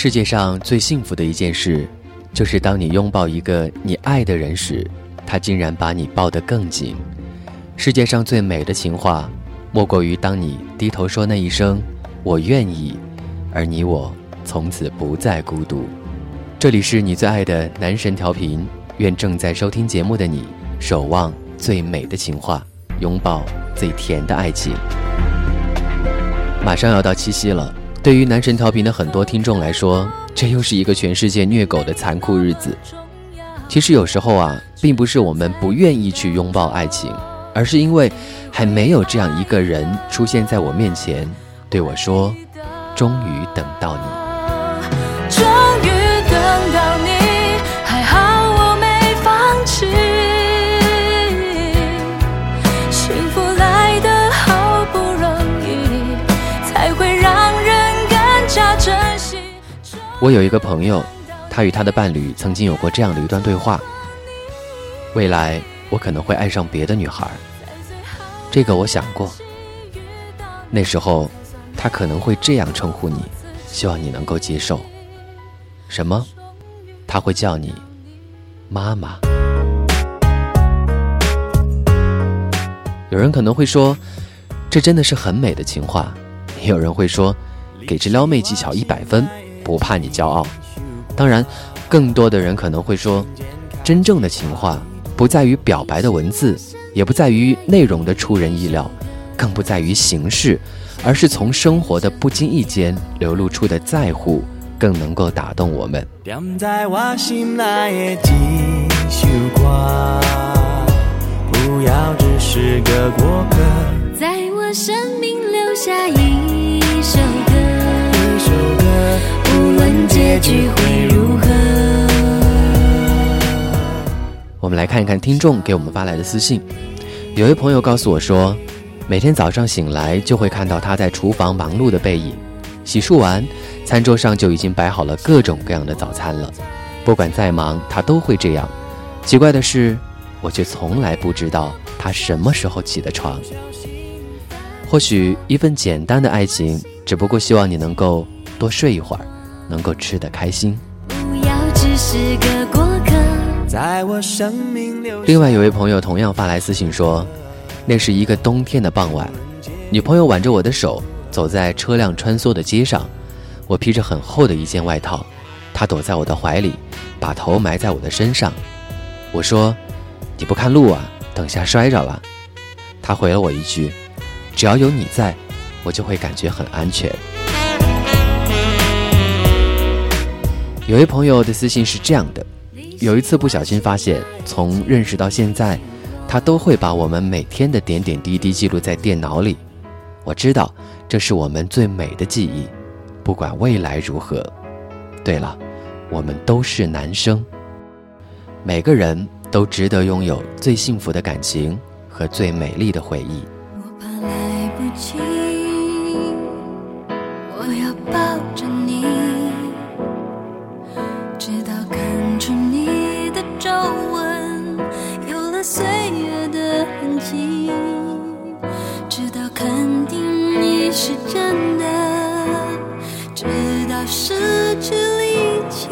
世界上最幸福的一件事，就是当你拥抱一个你爱的人时，他竟然把你抱得更紧。世界上最美的情话，莫过于当你低头说那一声“我愿意”，而你我从此不再孤独。这里是你最爱的男神调频，愿正在收听节目的你，守望最美的情话，拥抱最甜的爱情。马上要到七夕了，对于男神调频的很多听众来说，这又是一个全世界虐狗的残酷日子。其实有时候啊，并不是我们不愿意去拥抱爱情，而是因为还没有这样一个人出现在我面前，对我说：“终于等到你。终于我有一个朋友，他与他的伴侣曾经有过这样的一段对话：未来我可能会爱上别的女孩，这个我想过。那时候，他可能会这样称呼你，希望你能够接受。什么？他会叫你妈妈。有人可能会说，这真的是很美的情话。也有人会说，给这撩妹技巧一百分，不怕你骄傲。当然，更多的人可能会说，真正的情话不在于表白的文字，也不在于内容的出人意料，更不在于形式，而是从生活的不经意间流露出的在乎，更能够打动我们。踮在我心内的一首歌，不要只是个过客。在我生命留下局会如何。我们来看一看听众给我们发来的私信。有位朋友告诉我说，每天早上醒来就会看到他在厨房忙碌的背影。洗漱完，餐桌上就已经摆好了各种各样的早餐了。不管再忙，他都会这样。奇怪的是，我却从来不知道他什么时候起的床。或许一份简单的爱情，只不过希望你能够多睡一会儿，能够吃得开心。不要只是个过客。在我生命。另外有位朋友同样发来私信说，那是一个冬天的傍晚，女朋友挽着我的手走在车辆穿梭的街上，我披着很厚的一件外套，她躲在我的怀里，把头埋在我的身上。我说：“你不看路啊，等下摔着了。”她回了我一句：“只要有你在，我就会感觉很安全。”有位朋友的私信是这样的。有一次不小心发现，从认识到现在，他都会把我们每天的点点滴滴记录在电脑里。我知道这是我们最美的记忆，不管未来如何。对了，我们都是男生，每个人都值得拥有最幸福的感情和最美丽的回忆。我怕来不及，直到肯定你是真的，直到失去力气，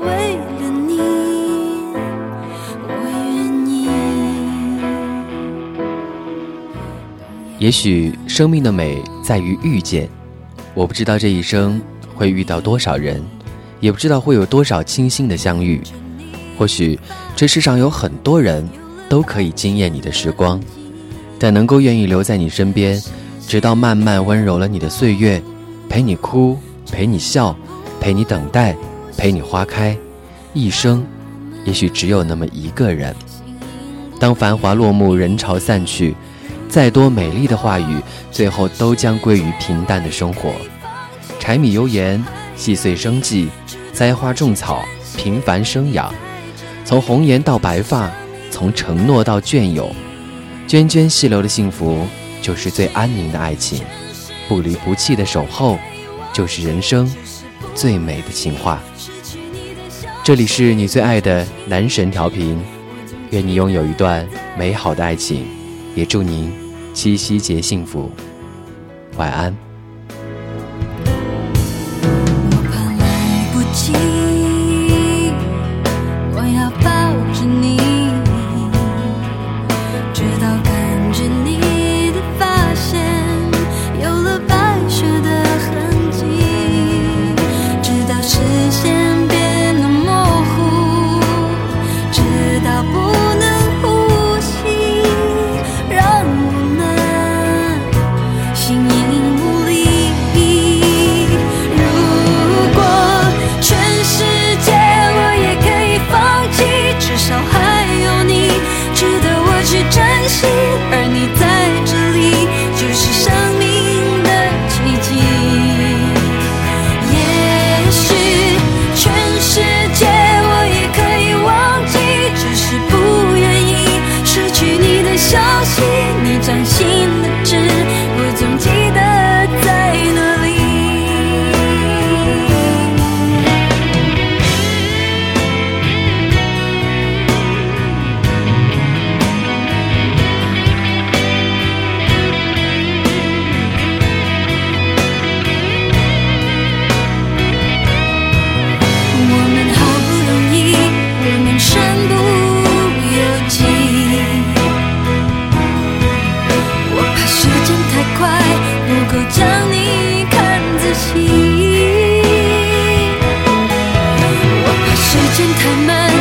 为了你，我愿意。也许生命的美在于遇见，我不知道这一生会遇到多少人，也不知道会有多少清新的相遇。或许这世上有很多人都可以惊艳你的时光，但能够愿意留在你身边，直到慢慢温柔了你的岁月，陪你哭，陪你笑，陪你等待，陪你花开，一生，也许只有那么一个人。当繁华落幕，人潮散去，再多美丽的话语，最后都将归于平淡的生活。柴米油盐，细碎生计，栽花种草，平凡生养。从红颜到白发，从承诺到隽永，涓涓细流的幸福就是最安宁的爱情，不离不弃的守候就是人生最美的情话。这里是你最爱的男神调频，愿你拥有一段美好的爱情，也祝您七夕节幸福，晚安。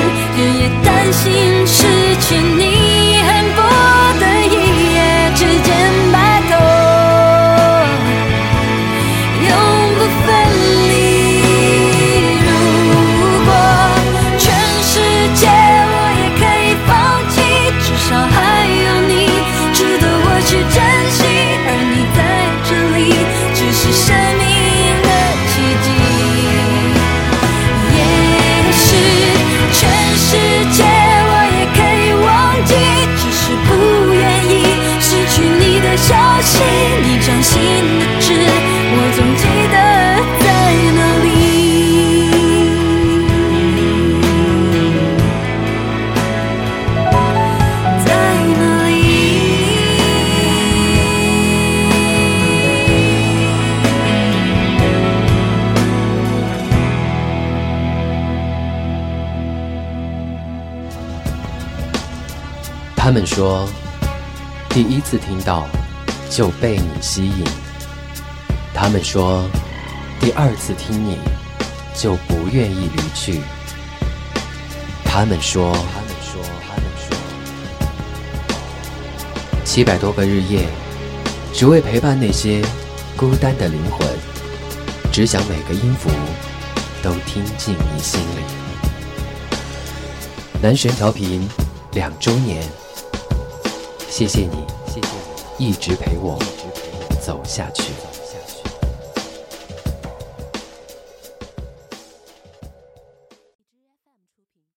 日夜担心失去你。他们说，第一次听到就被你吸引。他们说，第二次听你就不愿意离去。他们说，他们说，他们说，七百多个日夜，只为陪伴那些孤单的灵魂，只想每个音符都听进你心里。男神调频两周年。谢谢你，谢谢你一直陪我走下去。